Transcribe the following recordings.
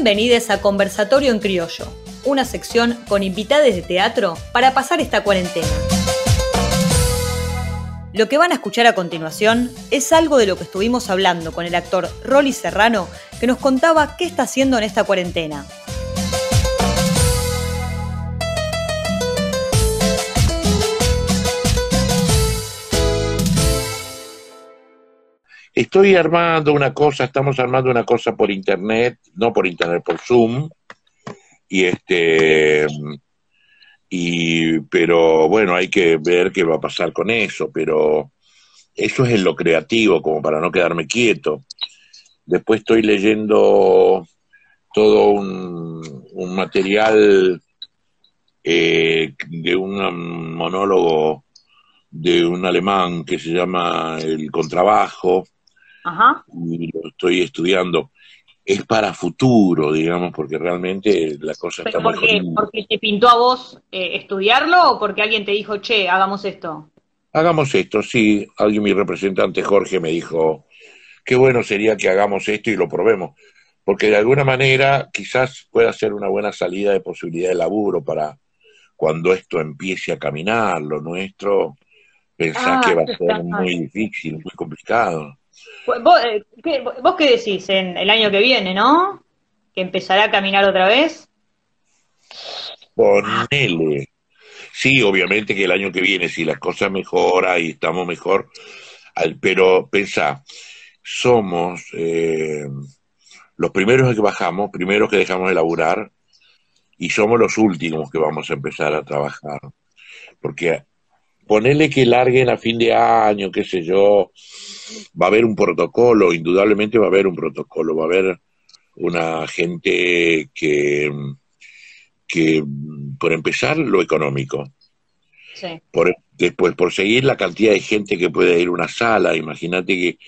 Bienvenidos a Conversatorio en Criollo, una sección con invitados de teatro para pasar esta cuarentena. Lo que van a escuchar a continuación es algo de lo que estuvimos hablando con el actor Rolly Serrano, que nos contaba qué está haciendo en esta cuarentena. Estoy armando una cosa, estamos armando una cosa por internet, no por internet, por Zoom. Y este y pero bueno, hay que ver qué va a pasar con eso, pero eso es en lo creativo, como para no quedarme quieto. Después estoy leyendo todo un, material eh, de un monólogo de un alemán que se llama El Contrabajo, y lo estoy estudiando. Es para futuro, digamos, porque realmente la cosa está por qué? ¿Porque te pintó a vos eh, estudiarlo o porque alguien te dijo, che, hagamos esto? Hagamos esto, sí. Alguien, mi representante Jorge, me dijo, qué bueno sería que hagamos esto y lo probemos. Porque de alguna manera quizás pueda ser una buena salida de posibilidad de laburo para cuando esto empiece a caminar, lo nuestro, pensar ah, que va a ser muy difícil, muy complicado. ¿Vos, eh, qué, ¿Vos qué decís en el año que viene, no? ¿Que empezará a caminar otra vez? Ponele. Sí, obviamente que el año que viene, si las cosas mejoran y estamos mejor, pero pensá, somos eh, los primeros que bajamos, primeros que dejamos de laburar, y somos los últimos que vamos a empezar a trabajar. Porque ponele que larguen a fin de año, qué sé yo, va a haber un protocolo, indudablemente va a haber un protocolo, va a haber una gente que, que por empezar, lo económico. Por, después, por seguir la cantidad de gente que puede ir a una sala, imagínate que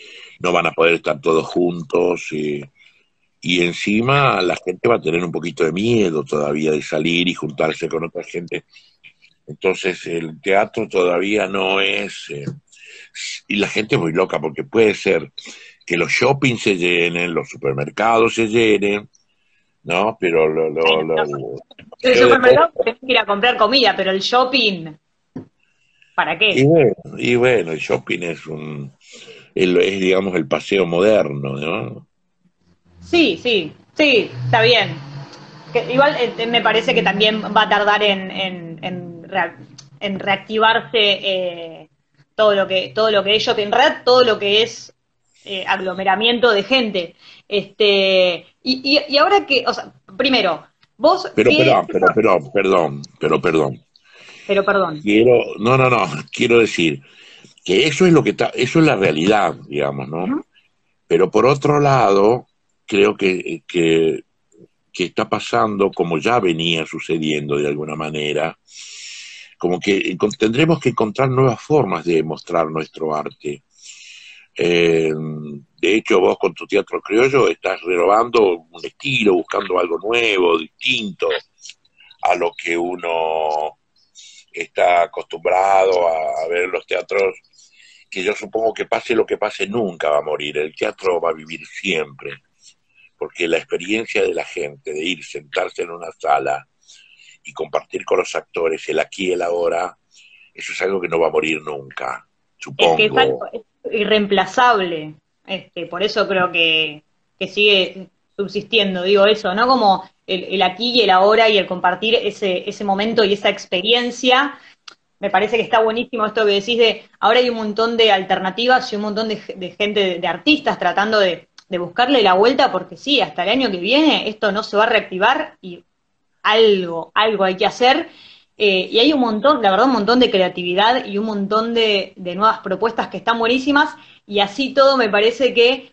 no van a poder estar todos juntos. y encima la gente va a tener un poquito de miedo todavía de salir y juntarse con otra gente entonces el teatro todavía no es... Eh, y la gente es muy loca porque puede ser que los shoppings se llenen, los supermercados se llenen, ¿no? Pero lo... lo, el supermercado que ir a comprar comida, pero el shopping... ¿Para qué? Y bueno, el shopping es un... es, digamos, el paseo moderno, ¿no? Sí, sí, sí, está bien. igual eh, me parece que también va a tardar en en reactivarse eh, todo lo que todo lo que es shopping red, todo lo que es eh, aglomeramiento de gente. Este y, y, ahora que, o sea, primero, vos pero perdón, pero perdón, perdón, pero perdón. Pero perdón. Quiero, no, no, no, quiero decir que eso es lo que está, eso es la realidad, digamos, ¿no? Pero por otro lado, creo que, que, que está pasando como ya venía sucediendo de alguna manera, como que tendremos que encontrar nuevas formas de mostrar nuestro arte. Eh, de hecho, vos con tu teatro criollo estás renovando un estilo, buscando algo nuevo, distinto a lo que uno está acostumbrado a, ver en los teatros, que yo supongo que pase lo que pase nunca va a morir, el teatro va a vivir siempre, porque la experiencia de la gente de ir, sentarse en una sala, y compartir con los actores el aquí y el ahora, eso es algo que no va a morir nunca, supongo. Es que es, irreemplazable, este, por eso creo que, sigue subsistiendo, digo eso, ¿no? Como el, aquí y el ahora y el compartir ese, ese momento y esa experiencia. Me parece que está buenísimo esto que decís de, ahora hay un montón de alternativas y un montón de, gente, de, artistas tratando de, de buscarle la vuelta, porque sí, hasta el año que viene esto no se va a reactivar y algo, algo hay que hacer. Eh, y hay un montón, la verdad, un montón de creatividad y un montón de, nuevas propuestas que están buenísimas. Y así todo me parece que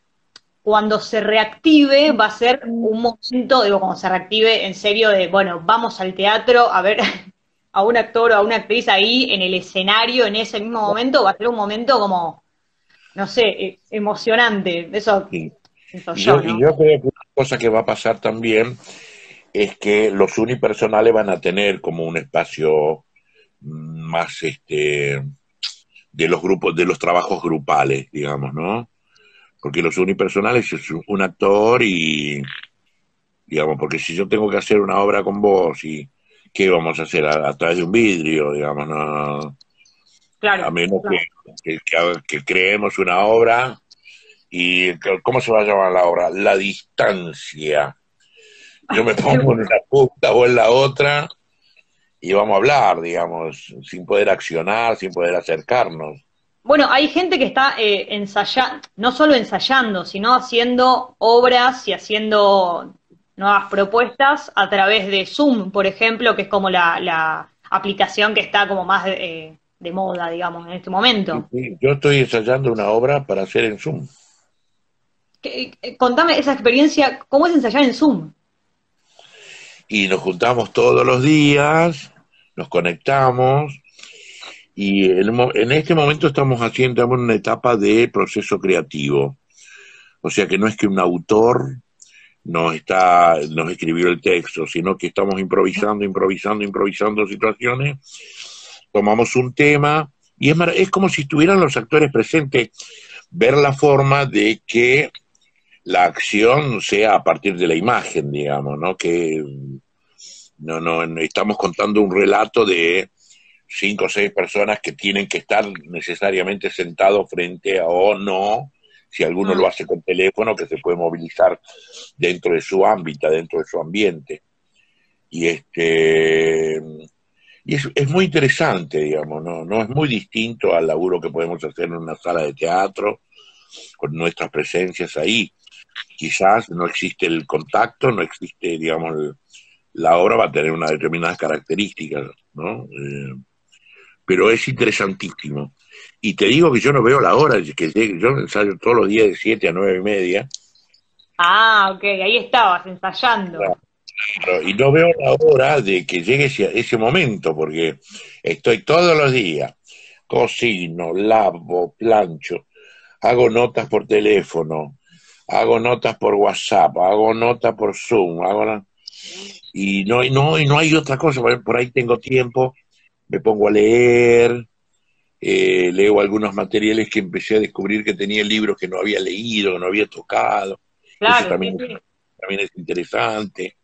cuando se reactive va a ser un momento, digo, cuando se reactive en serio de, bueno, vamos al teatro a ver a un actor o a una actriz ahí en el escenario en ese mismo momento, va a ser un momento como, no sé, e, emocionante. Eso, yo, Y yo creo que una cosa que va a pasar también es que los unipersonales van a tener como un espacio más este de los grupos, de los trabajos grupales, digamos, ¿no? Porque los unipersonales es un actor y, digamos, porque si yo tengo que hacer una obra con vos y ¿qué vamos a hacer? A, través de un vidrio, digamos, no. Claro, a menos Que, que, creemos una obra y ¿cómo se va a llamar la obra? La distancia. Yo me pongo en una punta o en la otra y vamos a hablar, digamos, sin poder accionar, sin poder acercarnos. Bueno, hay gente que está eh, ensayando, no solo ensayando, sino haciendo obras y haciendo nuevas propuestas a través de Zoom, por ejemplo, que es como la, aplicación que está como más de, de, moda, digamos, en este momento. yo estoy ensayando una obra para hacer en Zoom. Eh, contame esa experiencia, ¿cómo es ensayar en Zoom? Y nos juntamos todos los días, nos conectamos y en este momento estamos haciendo una etapa de proceso creativo. O sea que no es que un autor nos está nos escribió el texto, sino que estamos improvisando, improvisando, improvisando situaciones. Tomamos un tema y es, es como si estuvieran los actores presentes, ver la forma de que la acción sea a partir de la imagen, digamos, ¿no? Que no, no, estamos contando un relato de cinco o seis personas que tienen que estar necesariamente sentados frente a o no, si alguno lo hace con teléfono, que se puede movilizar dentro de su ámbito, dentro de su ambiente. Y este y es, es muy interesante, digamos, ¿no? no es muy distinto al laburo que podemos hacer en una sala de teatro, con nuestras presencias ahí quizás no existe el contacto, no existe, digamos, la obra va a tener unas determinadas características, ¿no? Eh, pero es interesantísimo. Y te digo que yo no veo la hora, que yo ensayo todos los días de 7 a 9 y media. Ah, ok, ahí estabas ensayando. y no veo la hora de que llegue ese, ese momento, porque estoy todos los días, cocino, lavo, plancho, hago notas por teléfono, hago notas por WhatsApp, hago notas por Zoom, hago y no, no, y no hay otra cosa, por ahí tengo tiempo, me pongo a leer, eh, leo algunos materiales que empecé a descubrir que tenía libros que no había leído, que no había tocado. Eso también, también es interesante.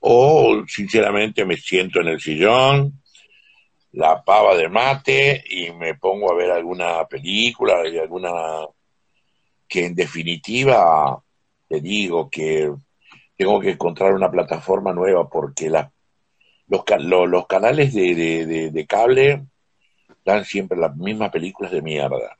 O, sinceramente, me siento en el sillón, la pava de mate y me pongo a ver alguna película, alguna que en definitiva te digo que tengo que encontrar una plataforma nueva porque la, los, los canales de, de, cable dan siempre las mismas películas de mierda.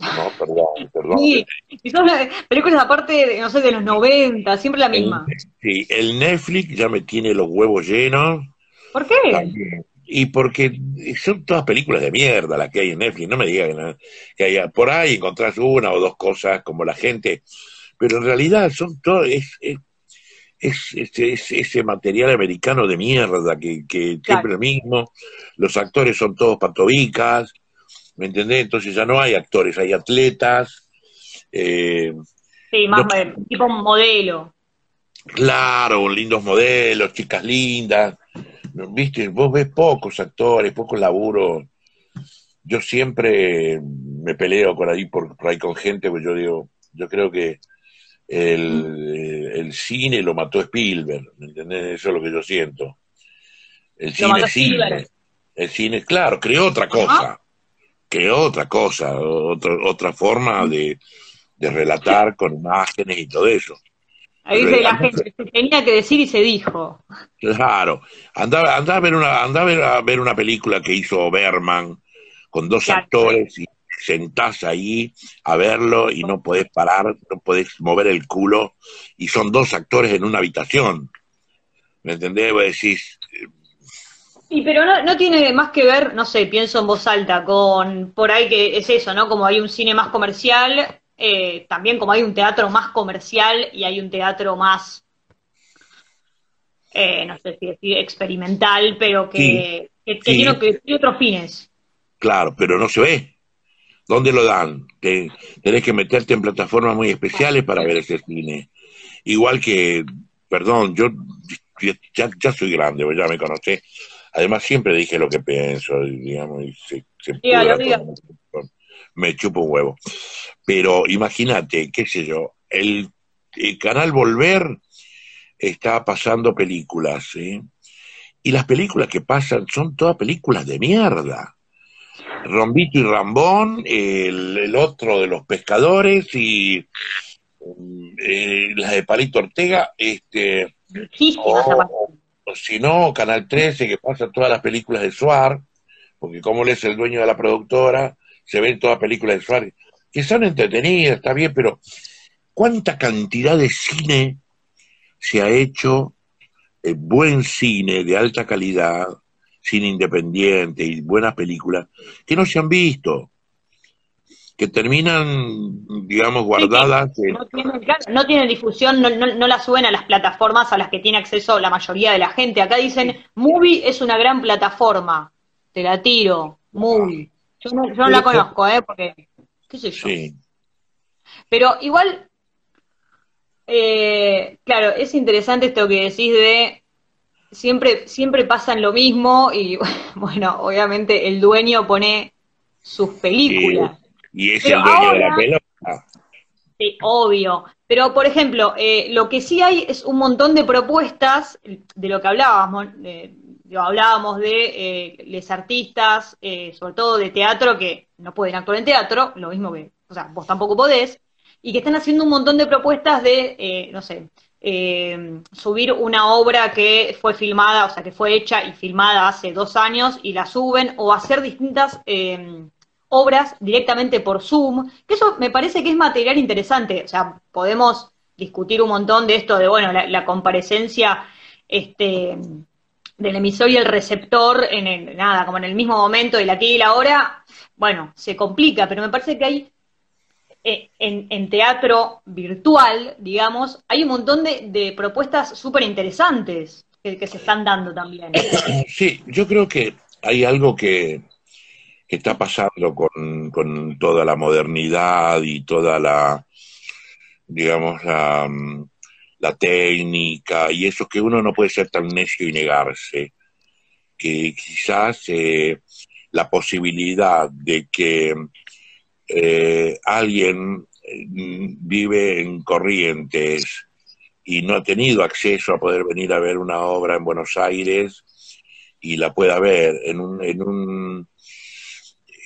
No, perdón, perdón. Sí, y son películas aparte, no sé, de los 90, siempre la misma. sí, el Netflix ya me tiene los huevos llenos. ¿Por qué? Y porque son todas películas de mierda las que hay en Netflix. No me digan que, haya por ahí encontrás una o dos cosas como la gente. Pero en realidad son todo, es, es, es, ese material americano de mierda que, que siempre lo mismo. Los actores son todos patobicas. ¿Me entendés? Entonces ya no hay actores, hay atletas. Eh, sí, más tipo modelo. Claro, lindos modelos, chicas lindas viste, vos ves pocos actores, pocos laburo. Yo siempre me peleo por ahí, por, ahí con gente, pues yo digo, yo creo que el, el, cine lo mató Spielberg, ¿me entendés? Eso es lo que yo siento. El cine, cine. El cine, claro, creó otra cosa. Creó otra cosa, otra, otra forma de, de relatar con imágenes y todo eso. Ahí dice la gente, se tenía que decir y se dijo. Claro. Anda, anda a ver una, anda a ver, a ver una película que hizo Berman con dos actores y sentás ahí a verlo y no podés parar, no podés mover el culo y son dos actores en una habitación. ¿Me entendés? Vos decís... Sí, pero no, no tiene más que ver, no sé, pienso en voz alta, con por ahí que es eso, ¿no? Como hay un cine más comercial, eh, también como hay un teatro más comercial y hay un teatro más, eh, no sé si decir experimental, pero que, tiene, otros fines. Claro, pero no se ve. ¿Dónde lo dan? tenés que meterte en plataformas muy especiales para ver ese cine. Igual que, perdón, yo ya, ya soy grande, ya me conocé. Además, siempre dije lo que pienso, digamos, y se, me chupo un huevo. Pero imagínate, qué sé yo, el, canal Volver está pasando películas, ¿sí? Y las películas que pasan son todas películas de mierda. Rombito y Rambón, el, otro de los pescadores y eh, las de Palito Ortega, este, o, si no, Canal 13 que pasa todas las películas de Suar, porque como él es el dueño de la productora, se ven todas películas de Suar, que son entretenidas, está bien, pero ¿cuánta cantidad de cine se ha hecho, eh, buen cine de alta calidad, cine independiente y buenas películas, que no se han visto? que terminan, digamos, guardadas. no, tienen, difusión, no, no, la suben a las plataformas a las que tiene acceso la mayoría de la gente. Acá dicen, Movie es una gran plataforma. Te la tiro, Movie. Yo no, yo no la conozco, ¿eh? Porque, qué sé yo. Sí. Pero igual, eh, claro, es interesante esto que decís de siempre, siempre pasan lo mismo y bueno, obviamente el dueño pone sus películas. Y es el dueño de la pelota. Sí, obvio. Pero, por ejemplo, eh, lo que sí hay es un montón de propuestas de lo que hablábamos. Hablábamos de eh, los artistas, eh, sobre todo de teatro, que no pueden actuar en teatro, lo mismo que, o sea, vos tampoco podés, y que están haciendo un montón de propuestas de, no sé, subir una obra que fue filmada, o sea, que fue hecha y filmada hace dos años y la suben, o hacer distintas obras directamente por Zoom, que eso me parece que es material interesante, o sea, podemos discutir un montón de esto de, bueno, la, comparecencia este, del emisor y el receptor en el, nada, como en el mismo momento, la aquí y la ahora, bueno, se complica, pero me parece que hay eh, en, teatro virtual, digamos, hay un montón de, propuestas súper interesantes que, que se están dando también. Sí, yo creo que hay algo que, que está pasando con, con toda la modernidad y toda la, digamos, la, la técnica y eso que uno no puede ser tan necio y negarse, que quizás eh, la posibilidad de que eh, alguien mm, vive en Corrientes y no ha tenido acceso a poder venir a ver una obra en Buenos Aires y la pueda ver en un, en un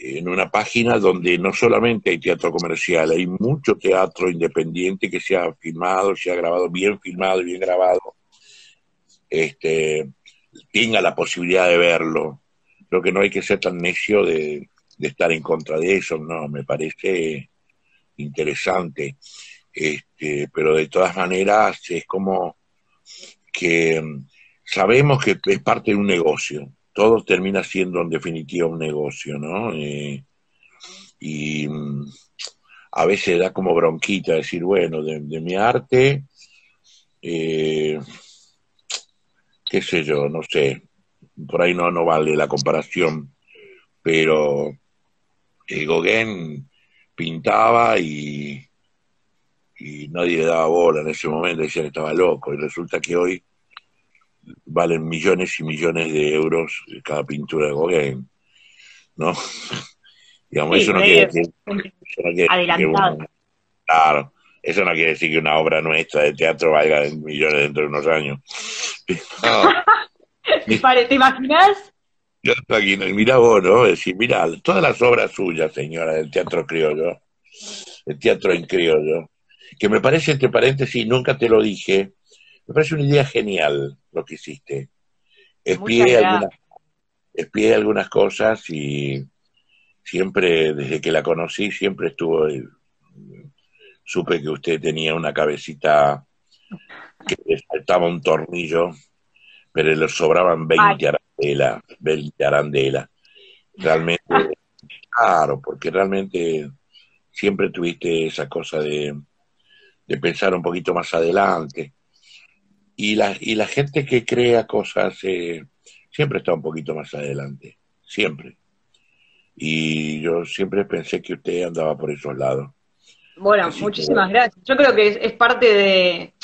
en una página donde no solamente hay teatro comercial, hay mucho teatro independiente que se ha filmado, se ha grabado, bien filmado y bien grabado, este, tenga la posibilidad de verlo. Creo que no hay que ser tan necio de, estar en contra de eso, no, me parece interesante. Este, pero de todas maneras es como que sabemos que es parte de un negocio todo termina siendo en definitiva un negocio, ¿no? Eh, y mm, a veces da como bronquita decir, bueno, de, mi arte, eh, qué sé yo, no sé, por ahí no, no vale la comparación, pero eh, Gauguin pintaba y, y nadie le daba bola en ese momento, decían que estaba loco, y resulta que hoy valen millones y millones de euros cada pintura de Gauguin, ¿no? Digamos, eso, no quiere decir, claro, eso no quiere decir que una obra nuestra de teatro valga millones dentro de unos años. ¿Te imaginas? Yo aquí, mira vos, ¿no? Es decir, mira, todas las obras suyas, señora, del teatro criollo, el teatro en criollo, que me parece, entre paréntesis, nunca te lo dije, me parece una idea genial lo que hiciste. Espié algunas, algunas cosas y siempre, desde que la conocí, siempre estuvo, supe que usted tenía una cabecita que le faltaba un tornillo, pero le sobraban 20 arandelas, 20 arandelas. Realmente, claro, porque realmente siempre tuviste esa cosa de, de pensar un poquito más adelante y la, y la gente que crea cosas eh, siempre está un poquito más adelante, siempre. Y yo siempre pensé que usted andaba por esos lados. Bueno, muchísimas gracias. Yo creo que es, parte de,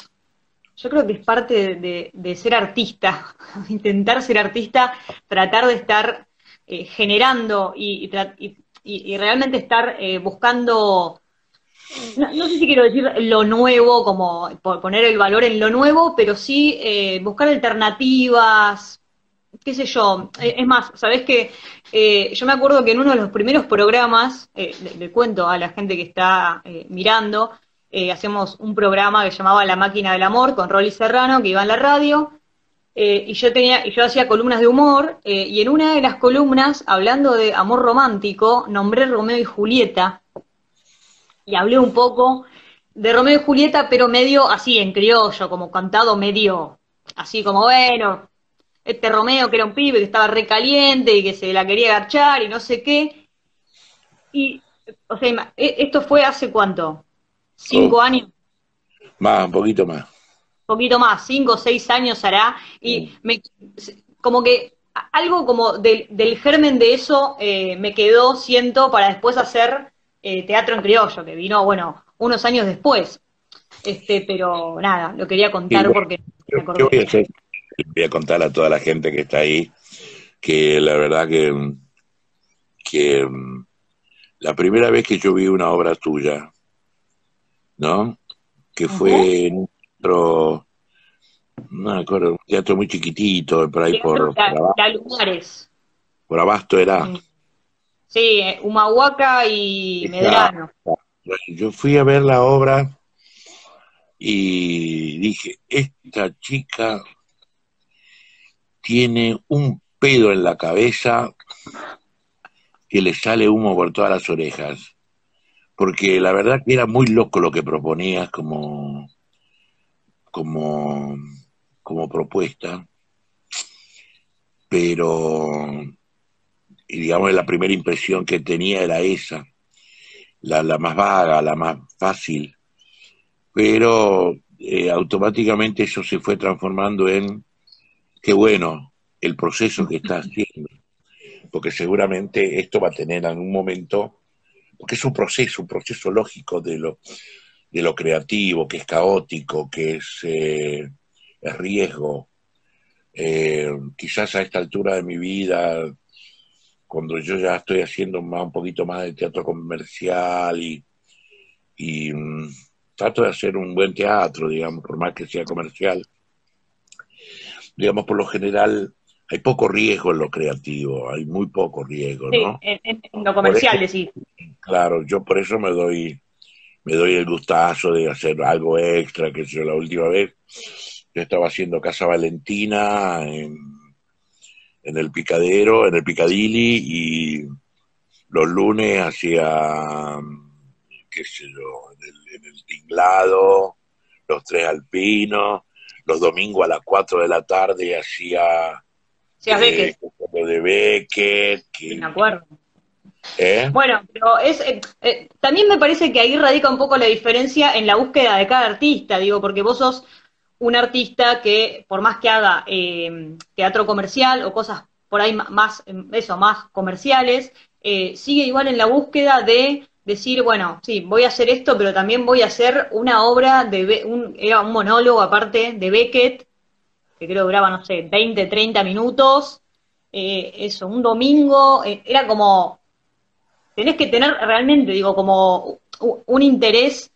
yo creo que es parte de, ser artista, intentar ser artista, tratar de estar eh, generando y, y, realmente estar eh, buscando no, sé si quiero decir lo nuevo, como poner el valor en lo nuevo, pero sí eh, buscar alternativas, qué sé yo. Eh, es más, sabés que eh, yo me acuerdo que en uno de los primeros programas, le, cuento a la gente que está mirando, hacemos un programa que llamaba La Máquina del Amor con Rolly Serrano, que iba en la radio, y yo tenía, y yo hacía columnas de humor, y en una de las columnas, hablando de amor romántico, nombré Romeo y Julieta, y hablé un poco de Romeo y Julieta, pero medio así, en criollo, como cantado medio, así como, bueno, este Romeo que era un pibe que estaba recaliente y que se la quería garchar y no sé qué. Y, o sea, e, ¿esto fue hace cuánto? ¿Cinco oh. años? Más, un poquito más. Un poquito más, cinco o seis años hará. Y me, como que algo como del, del germen de eso eh, me quedó, siento, para después hacer eh, teatro en criollo, que vino, bueno, unos años después. Este, pero nada, lo quería contar porque me acordé. voy, a contar a toda la gente que está ahí que la verdad que, que la primera vez que yo vi una obra tuya, ¿no? Que fue en otro, no me acuerdo, un teatro muy chiquitito, por ahí por, por, abasto. Por Abasto era. Sí, Humahuaca y Medrano. Yo fui a ver la obra y dije, esta chica tiene un pedo en la cabeza que le sale humo por todas las orejas. Porque la verdad que era muy loco lo que proponías como, como, como propuesta. Pero y digamos la primera impresión que tenía era esa, la, la más vaga, la más fácil, pero eh, automáticamente eso se fue transformando en, qué bueno, el proceso que está haciendo, porque seguramente esto va a tener en algún momento, porque es un proceso, un proceso lógico de lo, de lo creativo, que es caótico, que es, eh, es riesgo. Eh, quizás a esta altura de mi vida cuando yo ya estoy haciendo más, un poquito más de teatro comercial y, y mm, trato de hacer un buen teatro, digamos, por más que sea comercial. Digamos, por lo general hay poco riesgo en lo creativo, hay muy poco riesgo, ¿no? En, en, lo comercial, sí. Claro, yo por eso me doy me doy el gustazo de hacer algo extra, que yo la última vez yo estaba haciendo Casa Valentina en en el picadero, en el picadilly y los lunes hacía, qué sé yo, en el, tinglado, los tres alpinos, los domingos a las cuatro de la tarde hacía eh, lo de Beckett. Que, me acuerdo. ¿Eh? Bueno, pero es, eh, eh, también me parece que ahí radica un poco la diferencia en la búsqueda de cada artista, digo, porque vos sos un artista que, por más que haga eh, teatro comercial o cosas por ahí más, eso, más comerciales, eh, sigue igual en la búsqueda de decir, bueno, sí, voy a hacer esto, pero también voy a hacer una obra de, un, era un monólogo aparte de Beckett, que creo duraba, no sé, 20, 30 minutos, eh, eso, un domingo, era como, tenés que tener realmente, digo, como un interés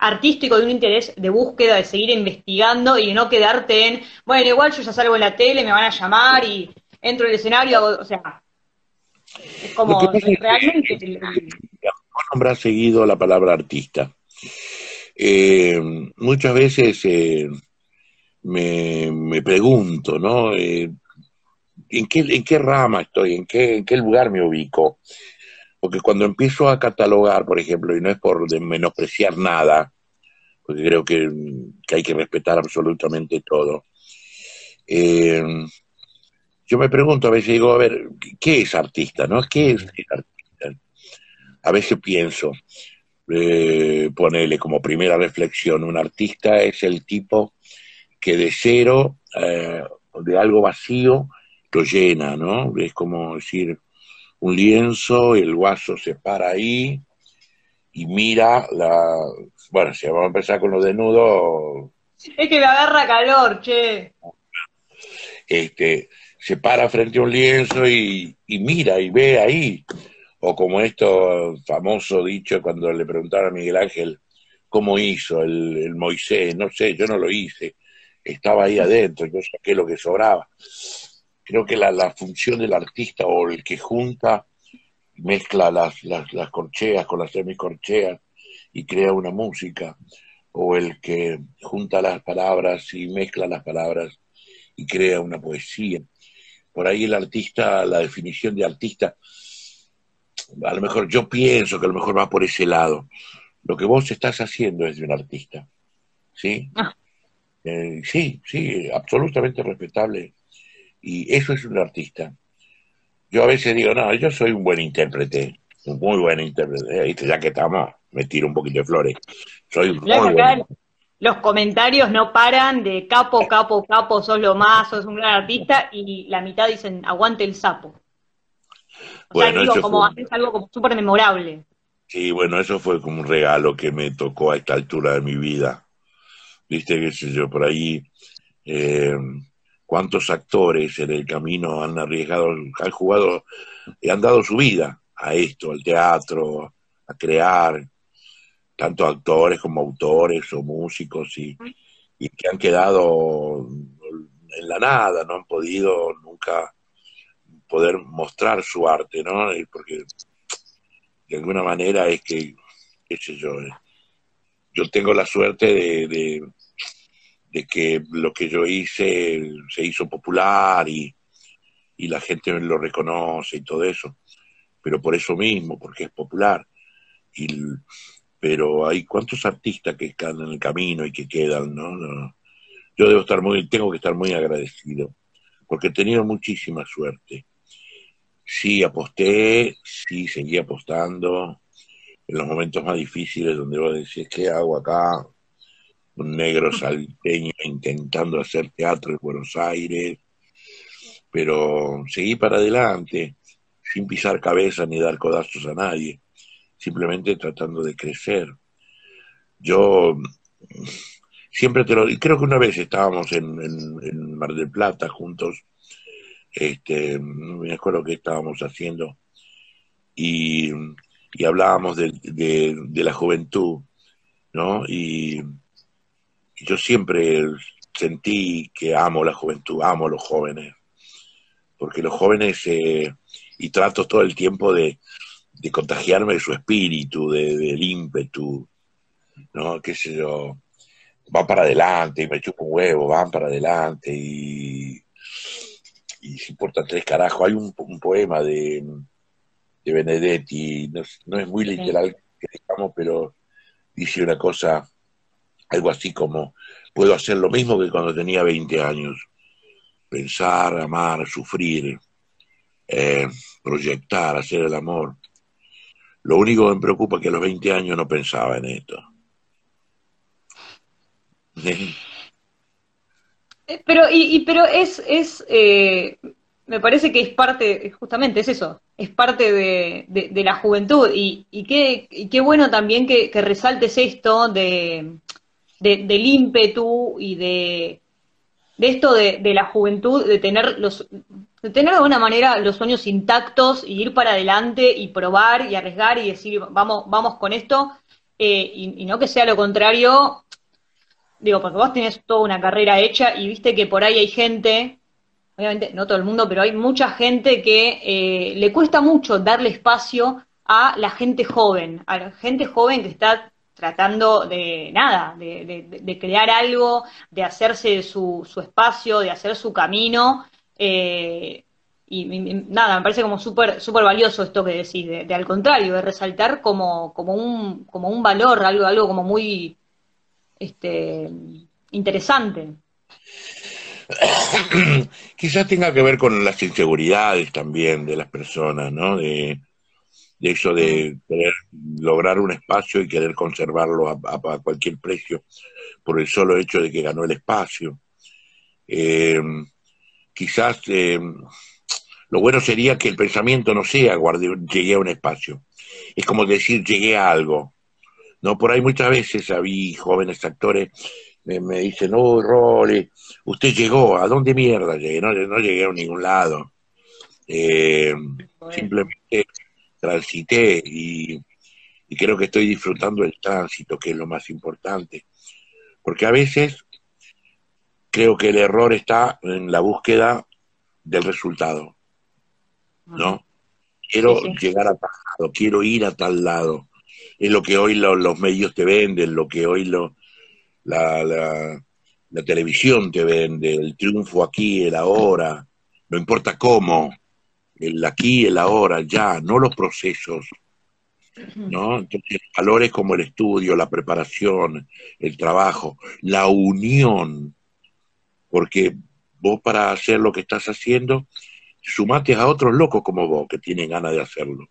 artístico, de un interés de búsqueda, de seguir investigando y no quedarte en, bueno, igual yo ya salgo en la tele, me van a llamar y entro en el escenario, o sea, es como realmente... Vos nombrás seguido la palabra artista. Eh, muchas veces eh, me, me, pregunto, ¿no? Eh, ¿en, qué, ¿En qué rama estoy? ¿En qué, ¿En qué lugar me ubico? Porque cuando empiezo a catalogar, por ejemplo, y no es por menospreciar nada, porque creo que, hay que respetar absolutamente todo, eh, yo me pregunto a veces, digo, a ver, ¿qué es artista? ¿No? ¿Qué es artista? A veces pienso, eh, ponele como primera reflexión, un artista es el tipo que de cero, eh, de algo vacío, lo llena, ¿no? Es como decir, un lienzo, y el guaso se para ahí y mira la... Bueno, si vamos a empezar con los desnudos... Es que me agarra calor, che. Este, se para frente a un lienzo y, mira y ve ahí O como esto famoso dicho cuando le preguntaron a Miguel Ángel cómo hizo el, el Moisés, no sé, yo no lo hice, estaba ahí adentro, yo saqué lo que sobraba. Creo que la, la función del artista o el que junta, mezcla las, las, las corcheas con las semicorcheas y crea una música, o el que junta las palabras y mezcla las palabras y crea una poesía. Por ahí el artista, la definición de artista, a lo mejor yo pienso que a lo mejor va por ese lado. Lo que vos estás haciendo es de un artista. ¿Sí? Ah. Eh, sí, sí, absolutamente respetable. Y eso es un artista. Yo a veces digo, no, yo soy un buen intérprete, un muy buen intérprete. ¿viste? Ya que estamos, me tiro un poquito de flores. Soy un Ya muy que acá buen los comentarios no paran de capo, capo, capo, sos lo más, sos un gran artista, y la mitad dicen aguante el sapo. O Bueno, sea, digo, eso como fue- haces algo como súper memorable. Sí, bueno, eso fue como un regalo que me tocó a esta altura de mi vida. Viste, qué sé yo, por ahí, eh, cuántos actores en el camino han arriesgado, han jugado, y han dado su vida a esto, al teatro, a crear, tanto actores como autores o músicos, y, y que han quedado en la nada, no han podido nunca poder mostrar su arte, ¿no? Y Porque de alguna manera es que, qué sé yo, eh, yo tengo la suerte de, de que lo que yo hice se hizo popular y, y la gente lo reconoce y todo eso, pero por eso mismo, porque es popular. Y, pero hay cuántos artistas que están en el camino y que quedan, ¿no? No. Yo debo estar muy, tengo que estar muy agradecido, porque he tenido muchísima suerte. Sí, aposté, sí, seguí apostando en los momentos más difíciles donde vos decís, ¿qué hago acá? Un negro salteño intentando hacer teatro en Buenos Aires, pero seguí para adelante, sin pisar cabeza ni dar codazos a nadie, simplemente tratando de crecer. Yo siempre te lo y creo que una vez estábamos en, en, en Mar del Plata juntos, este, no me acuerdo qué estábamos haciendo, y, y hablábamos de, de, de, la juventud, ¿no? Y, y yo siempre sentí que amo la juventud, amo a los jóvenes, porque los jóvenes, eh, y trato todo el tiempo de, de contagiarme de su espíritu, de, del ímpetu, ¿no? Qué sé yo, van para adelante y me chupo un huevo, van para adelante y, y se importan tres carajos. Hay un, un poema de, de Benedetti, no, no, es muy literal, que digamos, pero dice una cosa, algo así como, puedo hacer lo mismo que cuando tenía 20 años, pensar, amar, sufrir, eh, proyectar, hacer el amor. Lo único que me preocupa es que a los 20 años no pensaba en esto. Pero, y, y, pero es, es eh, me parece que es parte, justamente es eso, es parte de, de, de la juventud. Y, y, qué, y, qué, bueno también que, que resaltes esto de, del ímpetu y de, de esto de, la juventud, de tener los de tener de alguna manera los sueños intactos y ir para adelante y probar y arriesgar y decir vamos, vamos con esto, eh, y, y no que sea lo contrario, digo, porque vos tenés toda una carrera hecha y viste que por ahí hay gente, obviamente no todo el mundo, pero hay mucha gente que eh, le cuesta mucho darle espacio a la gente joven, a la gente joven que está tratando de nada, de, de, de crear algo, de hacerse su, su, espacio, de hacer su camino. Eh, y, nada, me parece como súper super valioso esto que decís, de, de, al contrario, de resaltar como, como, un, como un valor, algo, algo como muy este, interesante. Quizás tenga que ver con las inseguridades también de las personas, ¿no? De, de eso de querer lograr un espacio y querer conservarlo a, a, a cualquier precio por el solo hecho de que ganó el espacio. Eh, quizás eh, lo bueno sería que el pensamiento no sea guardé, llegué a un espacio. Es como decir llegué a algo. No, por ahí muchas veces había jóvenes actores me, me dicen, oh, Rolly, usted llegó, ¿a dónde mierda llegué? No, no llegué a ningún lado. Eh, simplemente transité y, y creo que estoy disfrutando el tránsito, que es lo más importante. Porque a veces creo que el error está en la búsqueda del resultado, ¿no? Quiero llegar a tal lado, quiero ir a tal lado. Es lo que hoy los medios te venden, lo que hoy lo, la, la, la, televisión te vende, el triunfo aquí, el ahora, no importa cómo, el aquí, el ahora, ya, no los procesos. ¿no? Entonces, valores como el estudio, la preparación, el trabajo, la unión, porque vos para hacer lo que estás haciendo, sumate a otros locos como vos que tienen ganas de hacerlo.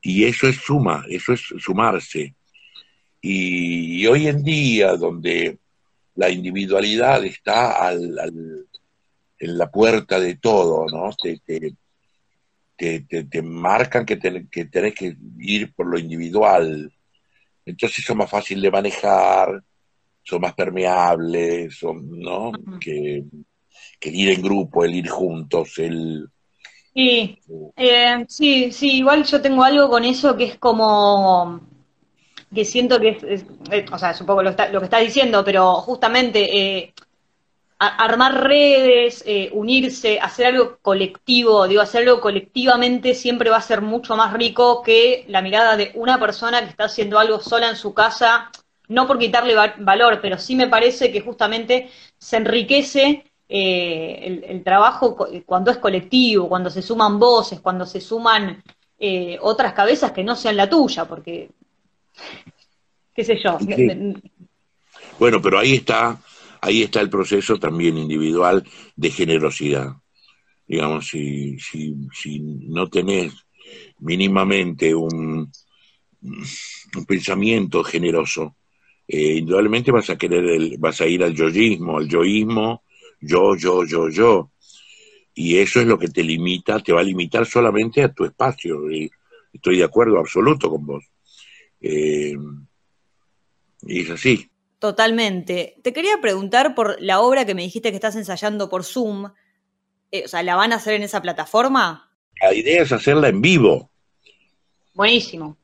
Y eso es suma, eso es sumarse. Y, hoy en día, donde la individualidad está al, en la puerta de todo, ¿no? Te, te, te, marcan que, que tenés que ir por lo individual. Entonces son más fácil de manejar, son más permeables, son, ¿no? que, que, el ir en grupo, el ir juntos, el... Sí, eh, sí, sí, igual yo tengo algo con eso que es como que siento que es, o sea, supongo lo, lo que estás diciendo, pero justamente eh, armar redes, eh, unirse, hacer algo colectivo, digo, hacer algo colectivamente siempre va a ser mucho más rico que la mirada de una persona que está haciendo algo sola en su casa, no por quitarle valor, pero sí me parece que justamente se enriquece eh, el, trabajo cuando es colectivo, cuando se suman voces, cuando se suman eh, otras cabezas que no sean la tuya, porque, qué sé yo. Bueno, pero ahí está ahí está el proceso también individual de generosidad. Digamos, si, si, si no tenés mínimamente un, pensamiento generoso, eh, indudablemente vas a querer, el, vas a ir al yoísmo, al yoísmo, yo, yo, yo, yo. Y eso es lo que te limita, te va a limitar solamente a tu espacio. Y estoy de acuerdo absoluto con vos. Eh, y es así. Totalmente. Te quería preguntar por la obra que me dijiste que estás ensayando por Zoom. Eh, o sea, ¿la van a hacer en esa plataforma? La idea es hacerla en vivo. Buenísimo.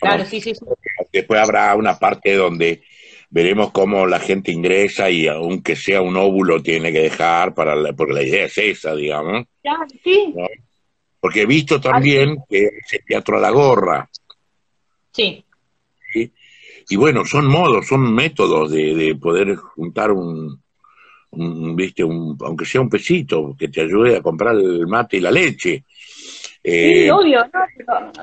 Claro, sí, sí, sí. Después habrá una parte donde veremos cómo la gente ingresa y aunque sea un óvulo tiene que dejar para porque la idea es esa, digamos. Ya, sí. Porque he visto también que es el teatro a la gorra. Sí. Y bueno, son modos, son métodos de, poder juntar un, viste, un, aunque sea un pesito, que te ayude a comprar el mate y la leche. sí, eh, obvio,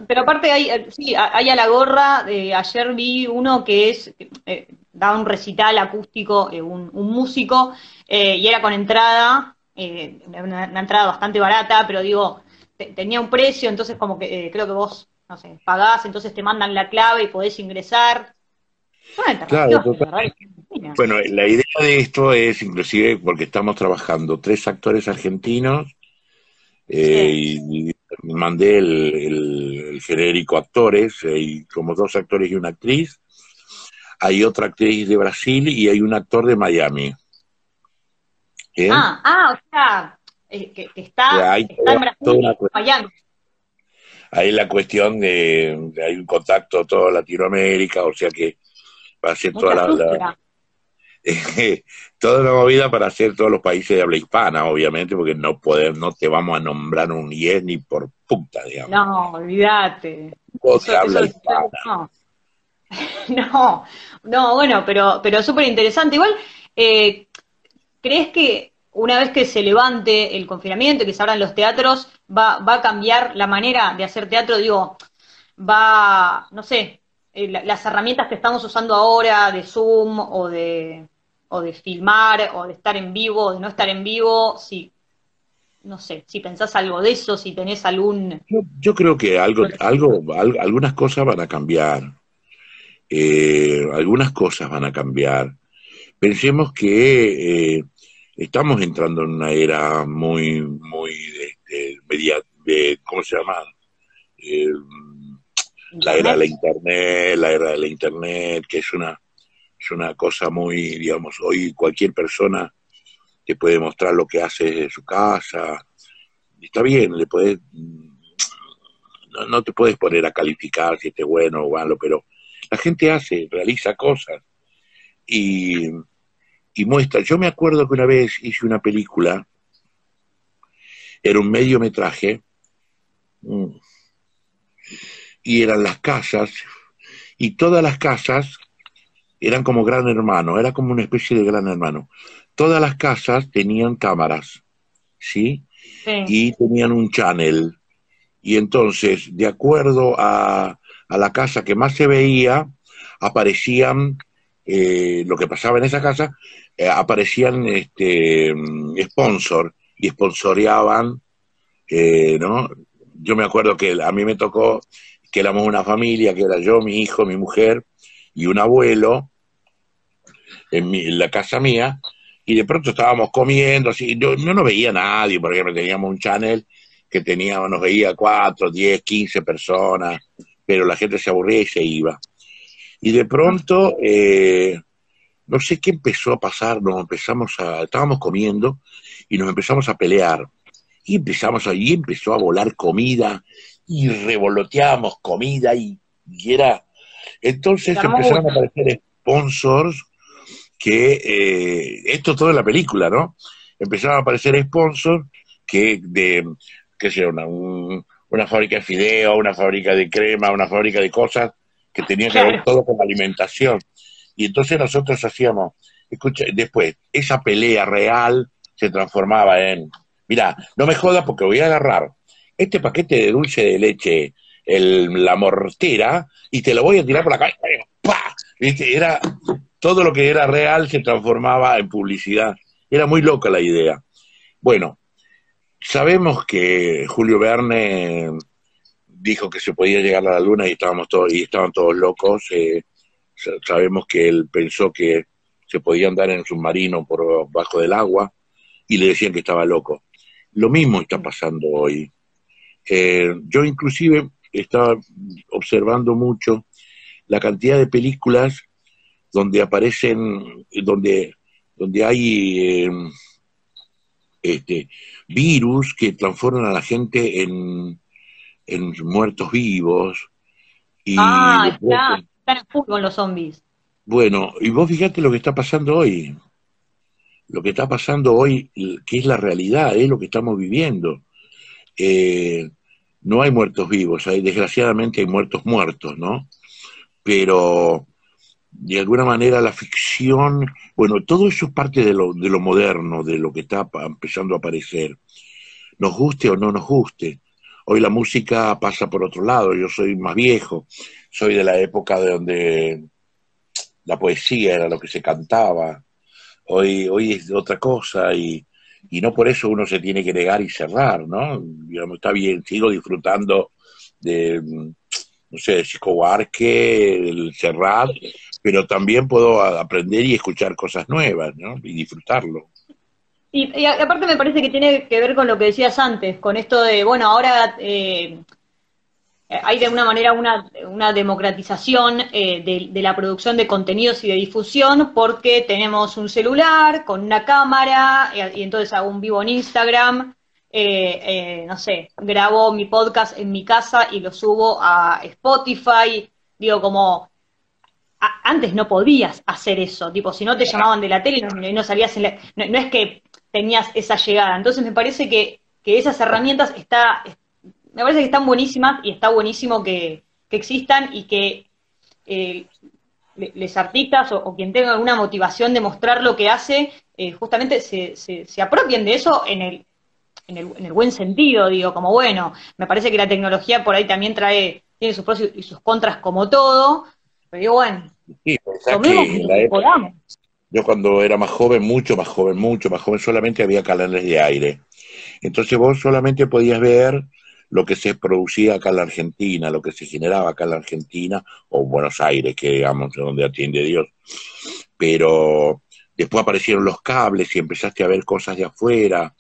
pero, aparte hay, eh, sí, hay a la gorra, de ayer vi uno que es, eh, da un recital acústico, un, músico, y era con entrada, una, entrada bastante barata, pero digo, tenía un precio, entonces como que creo que vos, no sé, pagás, entonces te mandan la clave y podés ingresar, Claro, bueno, la idea de esto es inclusive porque estamos trabajando tres actores argentinos eh, y, mandé el, genérico actores, eh, y como dos actores y una actriz. Hay otra actriz de Brasil y hay un actor de Miami. Ah, ah, o sea, eh, que, está, en Brasil, Miami. Ahí la cuestión de, de, hay un contacto toda Latinoamérica, o sea que para hacer toda la, toda la movida para hacer todos los países de habla hispana, obviamente, porque no poder, no te vamos a nombrar un IES ni por puta, digamos. No, olvídate. no. no. no, bueno, pero, pero súper interesante. Igual, eh, ¿crees que una vez que se levante el confinamiento y que se abran los teatros, va, va a cambiar la manera de hacer teatro? Digo, va, no sé, eh, las herramientas que estamos usando ahora de Zoom o de, o de filmar o de estar en vivo o de no estar en vivo, si, no sé, si pensás algo de eso, si tenés algún... Yo, creo que algo, algo, algunas cosas van a cambiar, eh, algunas cosas van a cambiar. Pensemos que eh, estamos entrando en una era muy, muy de, de, de ¿cómo se llama? La era de la internet, la era de la internet, que es una, es una cosa muy, digamos, hoy cualquier persona te puede mostrar lo que hace desde su casa, está bien, le puede, no, te puedes poner a calificar si esté bueno o malo, pero la gente hace, realiza cosas. Y, y muestra. Yo me acuerdo que una vez hice una película, era un mediometraje, mm, y eran las casas, y todas las casas eran como gran hermano, era como una especie de gran hermano. Todas las casas tenían cámaras, ¿sí? Y tenían un channel. Y entonces, de acuerdo a, a la casa que más se veía, aparecían eh, lo que pasaba en esa casa, eh, aparecían este, sponsor y sponsoreaban, eh, ¿no? Yo me acuerdo que a mí me tocó que éramos una familia, que era yo, mi hijo, mi mujer y un abuelo en, la casa mía, y de pronto estábamos comiendo, así, yo, no veía a nadie, por ejemplo, teníamos un channel que teníamos, nos veía cuatro, diez, quince personas, pero la gente se aburría y se iba. Y de pronto, eh, no sé qué empezó a pasar, nos empezamos a, estábamos comiendo y nos empezamos a pelear. Y empezamos ahí, empezó a volar comida y revoloteábamos comida y, era... Entonces empezaron a aparecer sponsors que, eh, esto todo en la película, ¿no? Empezaron a aparecer sponsors que de, qué sé, una, una fábrica de fideo, una fábrica de crema, una fábrica de cosas que tenían que ver todo con la alimentación. Y entonces nosotros hacíamos, escucha, después, esa pelea real se transformaba en, mira, no me jodas porque voy a agarrar este paquete de dulce de leche, el, la mortera, y te lo voy a tirar por la cabeza. ¡Pah! Era, todo lo que era real se transformaba en publicidad. Era muy loca la idea. Bueno, sabemos que Julio Verne dijo que se podía llegar a la luna y estábamos todos y estaban todos locos. Eh, sabemos que él pensó que se podía andar en submarino por bajo del agua y le decían que estaba loco. Lo mismo está pasando hoy. Eh, yo inclusive estaba observando mucho la cantidad de películas donde aparecen, donde, donde hay eh, este, virus que transforman a la gente en, en muertos vivos. Y ah, está, están en fútbol los zombies. Bueno, y vos fíjate lo que está pasando hoy. Lo que está pasando hoy, que es la realidad, es lo que estamos viviendo. Eh, no hay muertos vivos, hay, desgraciadamente hay muertos muertos, ¿no? Pero de alguna manera la ficción, bueno, todo eso es parte de lo, de lo moderno, de lo que está empezando a aparecer. Nos guste o no nos guste. Hoy la música pasa por otro lado, yo soy más viejo, soy de la época de donde la poesía era lo que se cantaba, hoy, hoy es otra cosa y y no por eso uno se tiene que negar y cerrar, ¿no? Digamos, está bien, sigo disfrutando de, no sé, de Chico Huarque, el cerrar, pero también puedo aprender y escuchar cosas nuevas, ¿no? Y disfrutarlo. Y, aparte me parece que tiene que ver con lo que decías antes, con esto de, bueno, ahora eh, hay de alguna manera una, una democratización eh, de, la producción de contenidos y de difusión porque tenemos un celular con una cámara eh, y, entonces hago un vivo en Instagram, no sé, grabo mi podcast en mi casa y lo subo a Spotify, digo como... antes no podías hacer eso, tipo, si no te llamaban de la tele y no, salías en la, no, es que tenías esa llegada. Entonces me parece que, que esas herramientas está, me parece que están buenísimas y está buenísimo que, existan y que eh, les artistas o, quien tenga alguna motivación de mostrar lo que hace, eh, justamente se, se, apropien de eso en el, en, el, en el buen sentido, digo, como bueno, me parece que la tecnología por ahí también trae, tiene sus pros y sus contras como todo, pero digo, bueno, sí, Yo cuando era más joven, mucho más joven, mucho más joven, solamente había canales de aire. Entonces vos solamente podías ver lo que se producía acá en la Argentina, lo que se generaba acá en la Argentina, o Buenos Aires, que digamos, donde atiende Dios. Pero después aparecieron los cables y empezaste a ver cosas de afuera,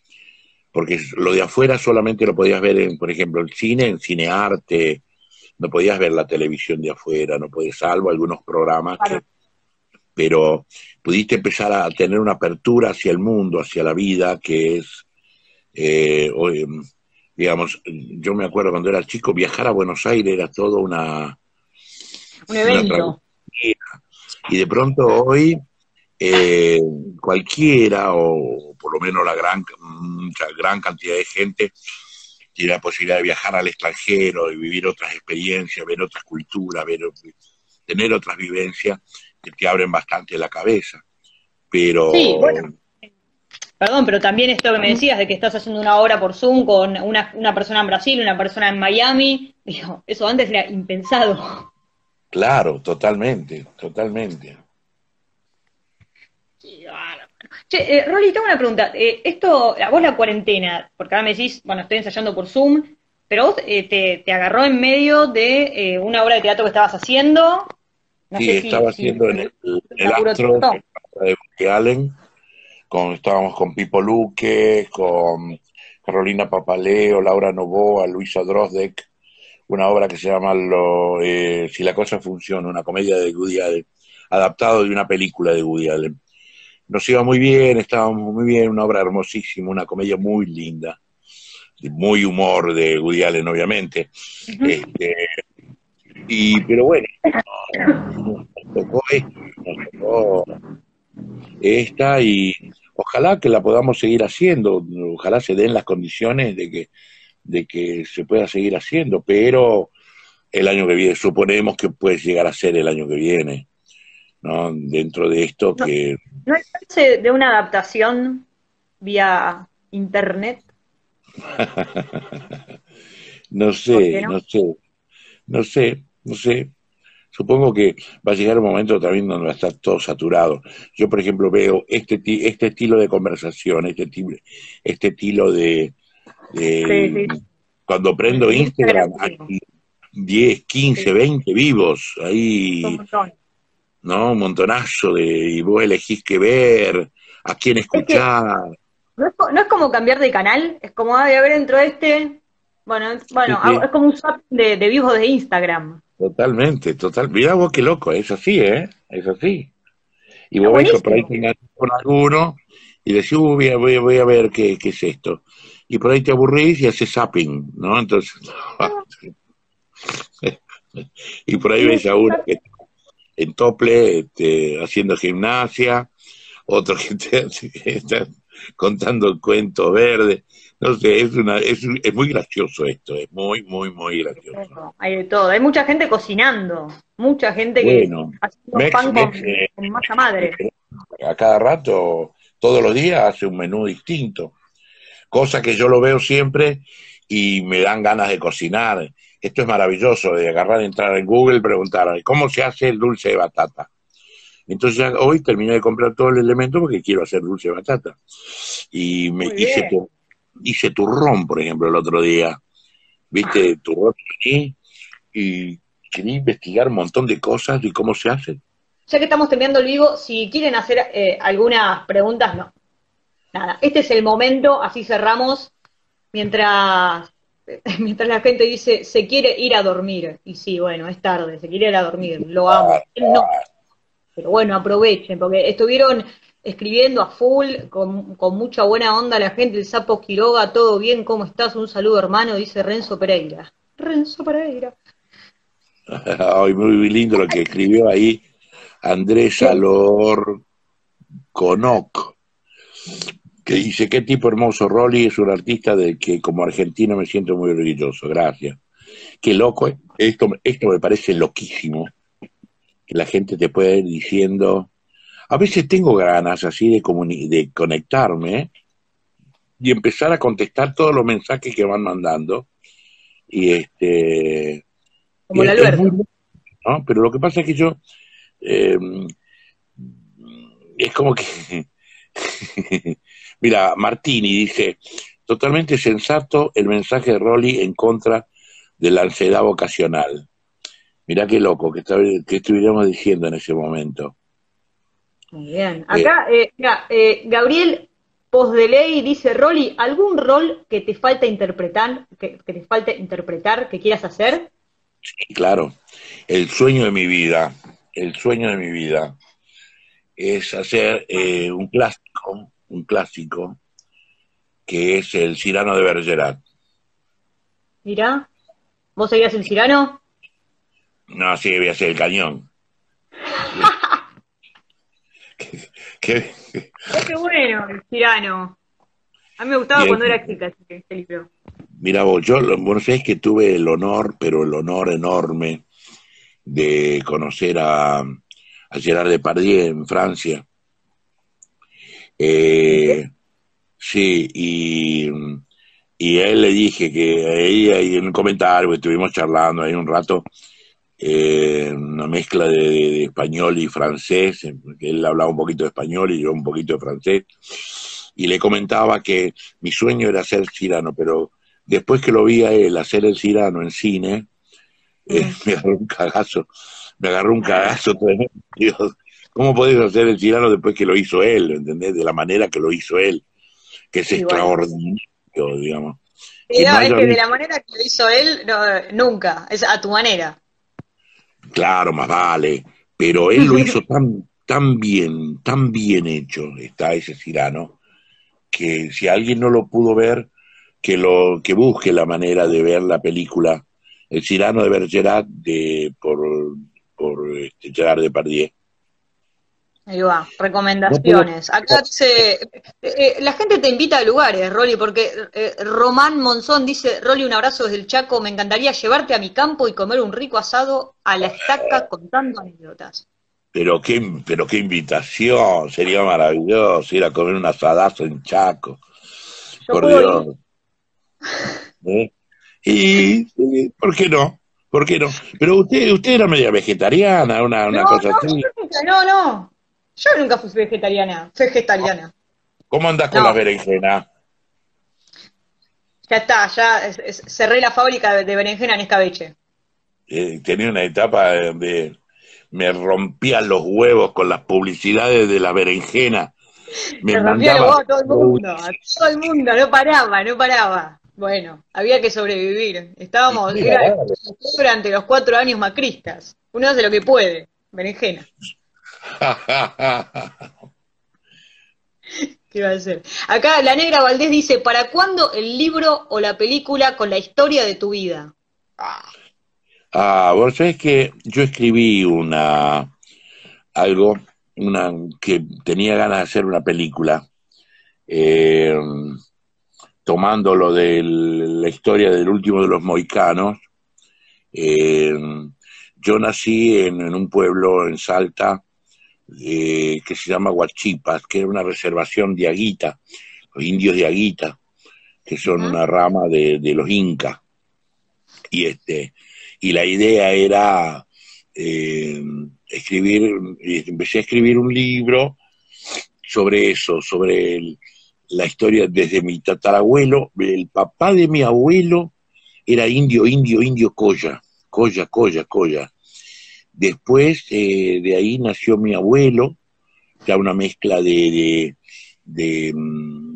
porque lo de afuera solamente lo podías ver en, por ejemplo, el cine, en cinearte, no podías ver la televisión de afuera, no podías, salvo algunos programas pero pudiste empezar a tener una apertura hacia el mundo, hacia la vida, que es eh, digamos, yo me acuerdo cuando era chico, viajar a Buenos Aires era todo una... Un evento. y de pronto hoy eh, cualquiera, o por lo menos la gran, mucha, gran cantidad de gente, tiene la posibilidad de viajar al extranjero, de vivir otras experiencias, ver otras culturas, ver, tener otras vivencias que te abren bastante la cabeza. Pero... Sí, bueno. Perdón, pero también esto que me decías de que estás haciendo una obra por Zoom con una, una persona en Brasil, una persona en Miami, digo, eso antes era impensado. Claro, totalmente, totalmente. Che, eh, Rolly, tengo una pregunta. Eh, esto, vos la cuarentena, porque ahora me decís, bueno, estoy ensayando por Zoom, pero vos eh, te, agarró en medio de eh, una obra de teatro que estabas haciendo. sí, estaba haciendo en el, Astro de Woody Allen, con, estábamos con Pipo Luque, con Carolina Papaleo, Laura Novoa, Luisa Drosdek, una obra que se llama lo, Si la cosa funciona, una comedia de Woody Allen, adaptado de una película de Woody Allen nos iba muy bien, estábamos muy bien, una obra hermosísima, una comedia muy linda, muy humor de Woody Allen, obviamente. este, y, pero bueno, nos tocó nos tocó esta y ojalá que la podamos seguir haciendo, ojalá se den las condiciones de que, de que se pueda seguir haciendo, pero el año que viene, suponemos que puede llegar a ser el año que viene. ¿no? Dentro de esto que... ¿No hay chance de una adaptación vía internet? no sé, no? sé, no sé, no sé. Supongo que va a llegar un momento también donde va a estar todo saturado. Yo, por ejemplo, veo este, este estilo de conversación, este, este estilo de... Cuando prendo Instagram, hay 10, 15, 20 vivos ahí ¿no? Un montonazo de, y vos elegís qué ver, a quién escuchar. no, es, como cambiar de canal, es como, ay, a ver, dentro de este, bueno, bueno, es como un swap de, de vivos de Instagram. Totalmente, total. Mira vos qué loco, es así, ¿eh? Es así. Y vos ves por ahí con alguno y decís, voy, a, voy, a ver qué, qué, es esto. Y por ahí te aburrís y haces zapping, ¿no? Entonces, y por ahí ves a uno que en tople, este, haciendo gimnasia, otro que, está contando el cuento verde. No sé, es, una, es, es muy gracioso esto, es muy, muy, muy gracioso. Hay de todo, hay mucha gente cocinando, mucha gente que hace pan con, eh, masa madre. A cada rato, todos los días hace un menú distinto, cosa que yo lo veo siempre y me dan ganas de cocinar esto es maravilloso, de agarrar, entrar en Google preguntar, ¿cómo se hace el dulce de batata? Entonces hoy terminé de comprar todo el elemento porque quiero hacer dulce de batata. Y me hice, hice turrón, por ejemplo, el otro día. ¿Viste? Turrón y, y quería investigar un montón de cosas y cómo se hace. Ya que estamos terminando el vivo, si quieren hacer eh, algunas preguntas, no. Nada, este es el momento, así cerramos. Mientras mientras la gente dice, se quiere ir a dormir. Y sí, bueno, es tarde, se quiere ir a dormir, lo amo. No. Pero bueno, aprovechen, porque estuvieron escribiendo a full, con, mucha buena onda la gente, el sapo Quiroga, todo bien, ¿cómo estás? Un saludo hermano, dice Renzo Pereira. Renzo Pereira. Ay, muy lindo lo que escribió ahí Andrés Alor Conoc que dice, qué tipo hermoso Rolly, es un artista del que como argentino me siento muy orgulloso, gracias. Qué loco, ¿eh? esto, esto me parece loquísimo, que la gente te pueda ir diciendo, a veces tengo ganas así de, de conectarme y empezar a contestar todos los mensajes que van mandando. Y este... Como la ¿no? Pero lo que pasa es que yo... Eh, es como que Mira, Martini dice, totalmente sensato el mensaje de Rolly en contra de la ansiedad vocacional. Mirá qué loco que, estuviéramos diciendo en ese momento. Muy bien. Acá, eh, mira, eh, Gabriel Posdeley dice, Rolly, ¿algún rol que te falta interpretar, que, te falte interpretar, que quieras hacer? Sí, claro. El sueño de mi vida, el sueño de mi vida es hacer eh, un clásico un clásico, que es el Cirano de Bergerac. Mirá. ¿Vos seguías en Cirano? No, sí, voy a hacer el cañón. qué, qué, bueno, el Cirano. A mí me gustaba cuando era chica este, libro. Mira vos, yo, bueno, sabés que tuve el honor, pero el honor enorme de conocer a, a Gerard Depardieu en Francia. Eh, sí, y, y, a él le dije que ahí, ahí en un comentario, estuvimos charlando ahí un rato, eh, una mezcla de, español y francés, porque él hablaba un poquito de español y yo un poquito de francés, y le comentaba que mi sueño era ser cirano, pero después que lo vi a él hacer el cirano en cine, eh, mm. me agarró un cagazo, me agarró un cagazo Dios, ¿Cómo podés hacer el cirano después que lo hizo él, ¿entendés? De la manera que lo hizo él, que es extraordinario, digamos. es que de la manera que lo hizo él, nunca, es a tu manera. Claro, más vale, pero él lo hizo tan, tan bien, tan bien hecho, está ese cirano, que si alguien no lo pudo ver, que lo que busque la manera de ver la película. El Cirano de Bergerac de por por este, Gerard Depardieu Ahí va, recomendaciones. Acá dice, eh, eh, la gente te invita a lugares, Rolly, porque eh, Román Monzón dice, Rolly, un abrazo desde el Chaco, me encantaría llevarte a mi campo y comer un rico asado a la estaca contando anécdotas. Pero qué, pero qué invitación, sería maravilloso ir a comer un asadazo en Chaco. por Dios. Y, ¿por qué no? ¿Por qué no? Pero usted, usted era media vegetariana, una, una cosa así. No, no, yo nunca fui vegetariana, vegetariana. ¿Cómo andas con las berenjenas? Ya está, ya cerré la fábrica de berenjena en escabeche. Eh, tenía una etapa donde me rompían los huevos con las publicidades de la berenjena. Me rompía los huevos a todo el mundo, a todo el mundo, no paraba, no paraba. Bueno, había que sobrevivir. Estábamos durante los cuatro años macristas. Uno hace lo que puede, berenjena. ¿Qué va a ser? Acá la negra Valdés dice, ¿para cuándo el libro o la película con la historia de tu vida? Ah, vos sabés que yo escribí una algo, una que tenía ganas de hacer una película, eh, tomando lo de la historia del último de los moicanos. Eh, yo nací en, un pueblo en Salta eh, que se llama Huachipas, que era una reservación de Aguita, los indios de Aguita, que son una rama de, los incas. Y, este, y la idea era eh, escribir, empecé a escribir un libro sobre eso, sobre la historia desde mi tatarabuelo, el papá de mi abuelo era indio, indio, indio Coya, Coya, Coya, Coya. Después eh, de ahí nació mi abuelo, ya una mezcla de, de, mm,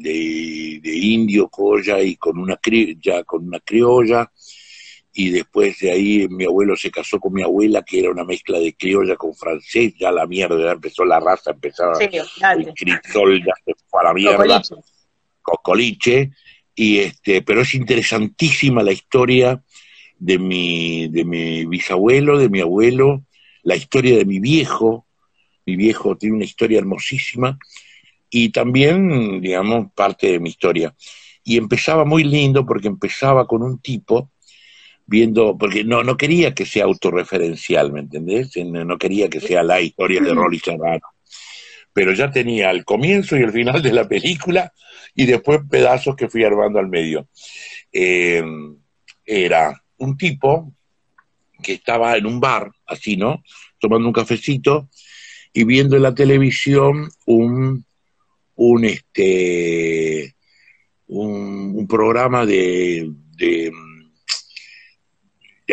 indio, colla y con una, ya con una criolla. Y después de ahí mi abuelo se casó con mi abuela, que era una mezcla de criolla con francés. Ya la mierda, ya empezó la raza, empezaba el crisol, ya se fue a la mierda. Cocoliche. Y este, pero es interesantísima la historia de mi, de mi bisabuelo, de mi abuelo, la historia de mi viejo, mi viejo tiene una historia hermosísima, y también, digamos, parte de mi historia. Y empezaba muy lindo porque empezaba con un tipo viendo, porque no, no quería que sea autorreferencial, ¿me entendés? No quería que sea la historia de Rolly Serrano. Pero ya tenía el comienzo y el final de la película y después pedazos que fui armando al medio. Eh, era un tipo que estaba en un bar, así, ¿no? Tomando un cafecito y viendo en la televisión un, un este, un, programa de, de,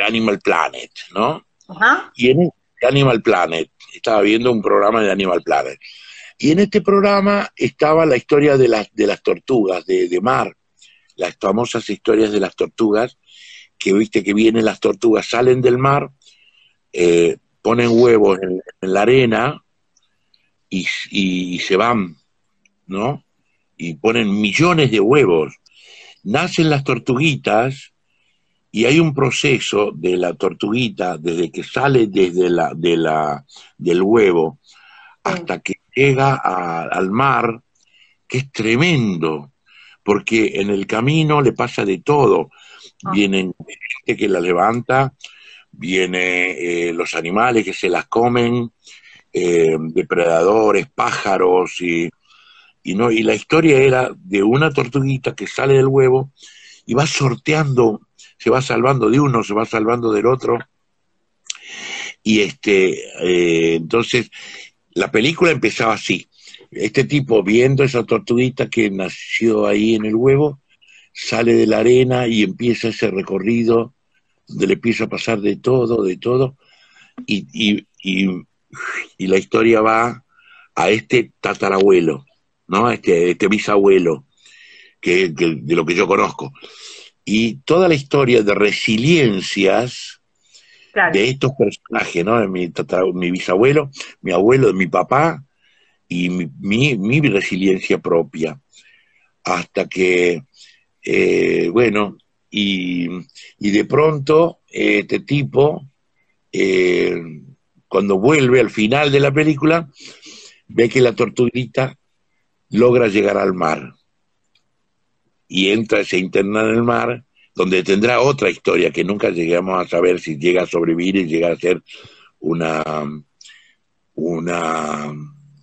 Animal Planet, ¿no? Ajá. Y en Animal Planet, estaba viendo un programa de Animal Planet. Y en este programa estaba la historia de las, de las tortugas de, de mar, las famosas historias de las tortugas, que viste que vienen las tortugas, salen del mar, eh, ponen huevos en, la arena y, se van, ¿no? Y ponen millones de huevos. Nacen las tortuguitas y hay un proceso de la tortuguita desde que sale desde la, de la, del huevo hasta que llega al mar, que es tremendo, porque en el camino le pasa de todo. Ah. Vienen que la levanta, viene eh, los animales que se las comen, eh, depredadores, pájaros y, y no y la historia era de una tortuguita que sale del huevo y va sorteando se va salvando de uno, se va salvando del otro. Y este, eh, entonces, la película empezaba así. Este tipo viendo esa tortuguita que nació ahí en el huevo, sale de la arena y empieza ese recorrido donde le empieza a pasar de todo, de todo, y, y, y, la historia va a este tatarabuelo, ¿no? A este, este bisabuelo, que, de lo que yo conozco y toda la historia de resiliencias de estos personajes, ¿no? De mi, mi bisabuelo, mi abuelo, de mi papá y mi, mi, resiliencia propia. Hasta que, eh, bueno, y, y, de pronto este tipo, eh, cuando vuelve al final de la película, ve que la tortuguita logra llegar al mar y entra, se interna en el mar, donde tendrá otra historia que nunca lleguemos a saber si llega a sobrevivir y llega a ser una, una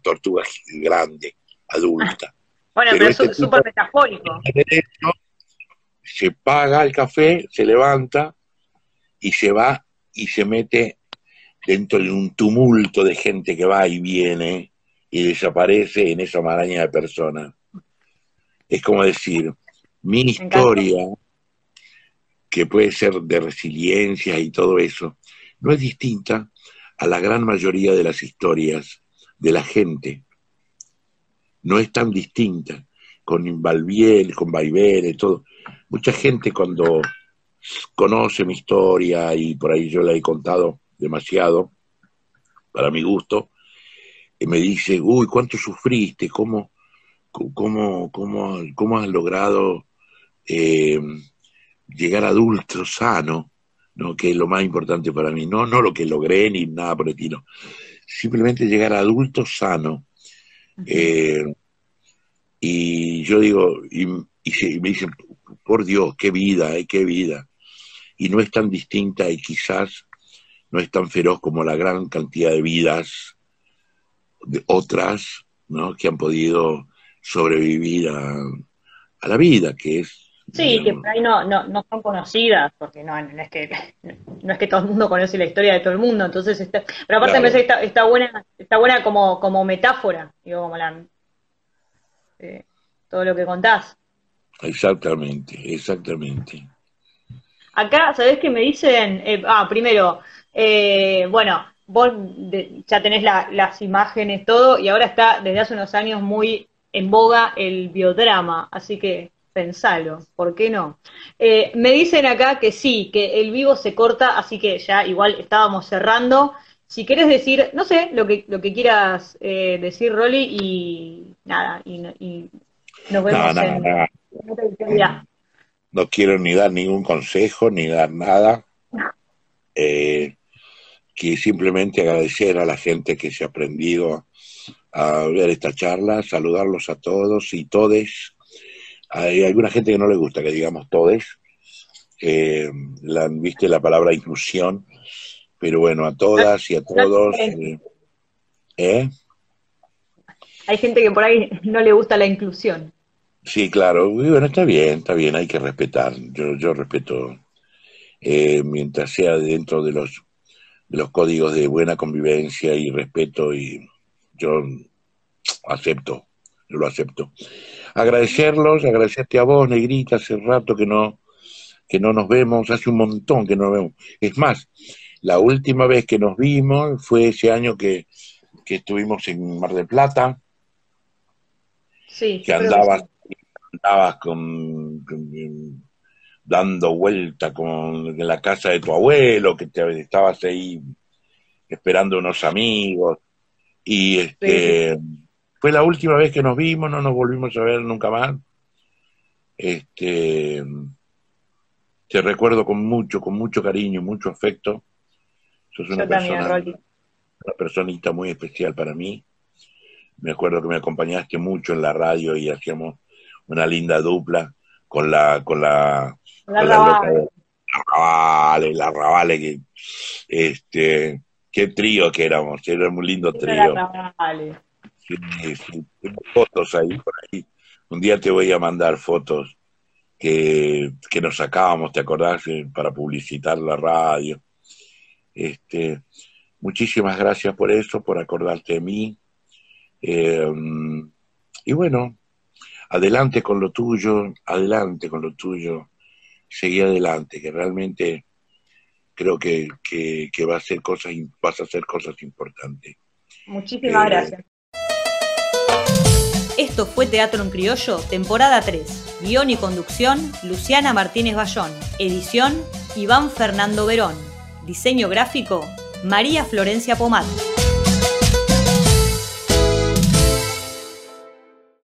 tortuga grande, adulta. Bueno, pero, es este súper metafórico. Se paga el café, se levanta y se va y se mete dentro de un tumulto de gente que va y viene y desaparece en esa maraña de personas. Es como decir, mi historia, que puede ser de resiliencia y todo eso, no es distinta a la gran mayoría de las historias de la gente. No es tan distinta, con Valviel, con y todo. Mucha gente cuando conoce mi historia y por ahí yo la he contado demasiado, para mi gusto, me dice, uy, ¿cuánto sufriste? ¿Cómo, cómo, cómo, cómo has logrado eh, llegar adulto sano, ¿no? que es lo más importante para mí, no, no lo que logré ni nada por el estilo, simplemente llegar adulto sano. Eh, y yo digo, y, me dicen, por Dios, qué vida, eh, qué vida. Y no es tan distinta y quizás no es tan feroz como la gran cantidad de vidas de otras, ¿no? Que han podido sobrevivir a, a la vida, que es Sí, que por ahí no, no, no son conocidas, porque no, no, es que no es que todo el mundo conoce la historia de todo el mundo, entonces está, pero aparte me parece que está, está, buena, está buena como, como metáfora, digo, como la eh, todo lo que contás. Exactamente, exactamente. Acá, ¿sabés qué me dicen? Eh, ah, primero, eh, bueno, vos ya tenés las imágenes, todo, y ahora está desde hace unos años muy en boga el biodrama, así que pensalo, ¿por qué no? Eh, me dicen acá que sí, que el vivo se corta, así que ya igual estábamos cerrando. Si quieres decir, no sé, lo que, lo que quieras eh, decir, Rolly, y nada, y, nos vemos no, en, No quiero ni dar ningún consejo, ni dar nada. Eh, que simplemente agradecer a la gente que se ha aprendido a ver esta charla, saludarlos a todos y todes hay alguna gente que no le gusta que digamos todes, eh, la, viste la palabra inclusión, pero bueno, a todas y a todos. Eh, ¿eh? Hay gente que por ahí no le gusta la inclusión. Sí, claro, bueno, está bien, está bien, hay que respetar. Yo, yo respeto, eh, mientras sea dentro de los, de los códigos de buena convivencia y respeto, y yo acepto, yo lo acepto agradecerlos, agradecerte a vos, Negrita, hace rato que no, que no nos vemos, hace un montón que no nos vemos. Es más, la última vez que nos vimos fue ese año que, estuvimos en Mar del Plata, sí, que andabas, andabas con, dando vuelta con, la casa de tu abuelo, que te, estabas ahí esperando unos amigos, y este... Fue la última vez que nos vimos, no nos volvimos a ver nunca más. Este, te recuerdo con mucho, con mucho cariño, mucho afecto. Sos una, persona, una personita muy especial para mí. Me acuerdo que me acompañaste mucho en la radio y hacíamos una linda dupla con la con la, la, con la Ravale, la Ravale, que este qué trío que éramos, era un lindo trío. Sí, sí, tengo fotos ahí por ahí. Un día te voy a mandar fotos que, que nos sacábamos, ¿te acordás? Eh, para publicitar la radio. Este, muchísimas gracias por eso, por acordarte de mí. Eh, y bueno, adelante con lo tuyo, adelante con lo tuyo, seguí adelante, que realmente creo que, que, va a hacer cosas, vas a hacer cosas importantes. Muchísimas eh, gracias. Esto fue Teatro en Criollo, temporada 3. Guión y conducción, Luciana Martínez Bayón. Edición, Iván Fernando Verón. Diseño gráfico, María Florencia Pomat.